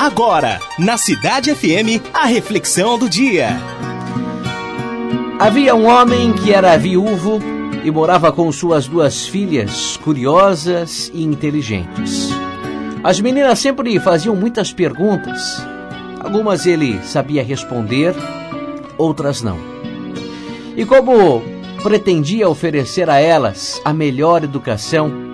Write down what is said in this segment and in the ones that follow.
Agora, na Cidade FM, a reflexão do dia. Havia um homem que era viúvo e morava com suas duas filhas, curiosas e inteligentes. As meninas sempre faziam muitas perguntas. Algumas ele sabia responder, outras não. E como pretendia oferecer a elas a melhor educação,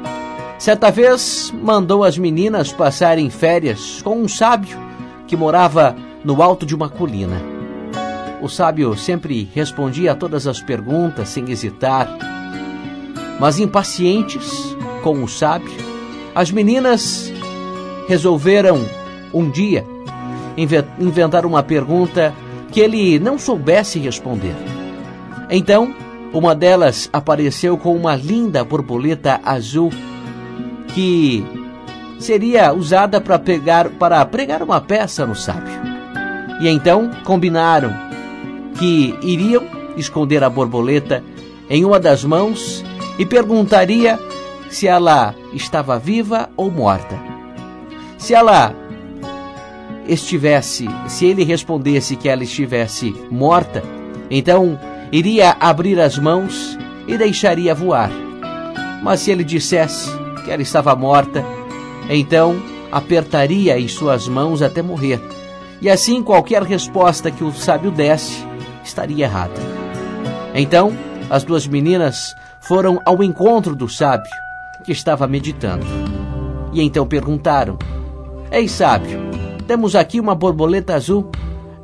Certa vez mandou as meninas passarem férias com um sábio que morava no alto de uma colina. O sábio sempre respondia a todas as perguntas sem hesitar. Mas impacientes com o sábio, as meninas resolveram um dia inventar uma pergunta que ele não soubesse responder. Então, uma delas apareceu com uma linda borboleta azul que seria usada para pegar para pregar uma peça no sábio. E então combinaram que iriam esconder a borboleta em uma das mãos e perguntaria se ela estava viva ou morta. Se ela estivesse, se ele respondesse que ela estivesse morta, então iria abrir as mãos e deixaria voar. Mas se ele dissesse que ela estava morta, então apertaria em suas mãos até morrer. E assim qualquer resposta que o sábio desse estaria errada. Então as duas meninas foram ao encontro do sábio, que estava meditando. E então perguntaram: Ei, sábio, temos aqui uma borboleta azul.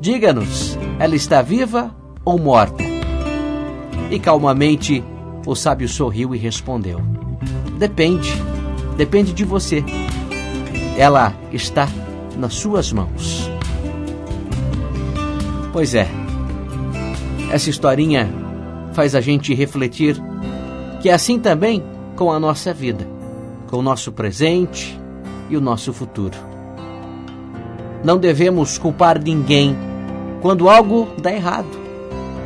Diga-nos, ela está viva ou morta? E calmamente o sábio sorriu e respondeu: Depende. Depende de você. Ela está nas suas mãos. Pois é. Essa historinha faz a gente refletir que é assim também com a nossa vida, com o nosso presente e o nosso futuro. Não devemos culpar ninguém quando algo dá errado.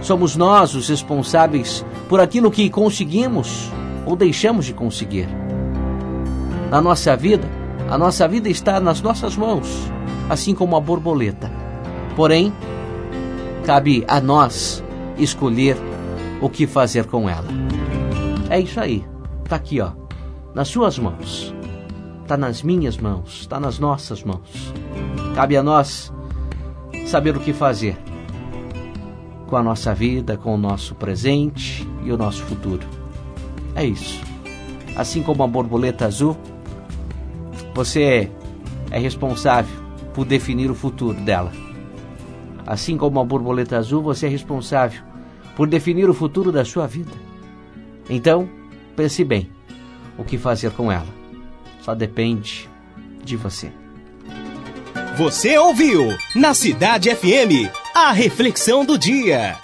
Somos nós os responsáveis por aquilo que conseguimos ou deixamos de conseguir. Na nossa vida, a nossa vida está nas nossas mãos, assim como a borboleta. Porém, cabe a nós escolher o que fazer com ela. É isso aí. Tá aqui, ó, nas suas mãos. Tá nas minhas mãos, tá nas nossas mãos. Cabe a nós saber o que fazer com a nossa vida, com o nosso presente e o nosso futuro. É isso. Assim como a borboleta azul, você é responsável por definir o futuro dela. Assim como a borboleta azul, você é responsável por definir o futuro da sua vida. Então, pense bem o que fazer com ela. Só depende de você. Você ouviu na Cidade FM a reflexão do dia.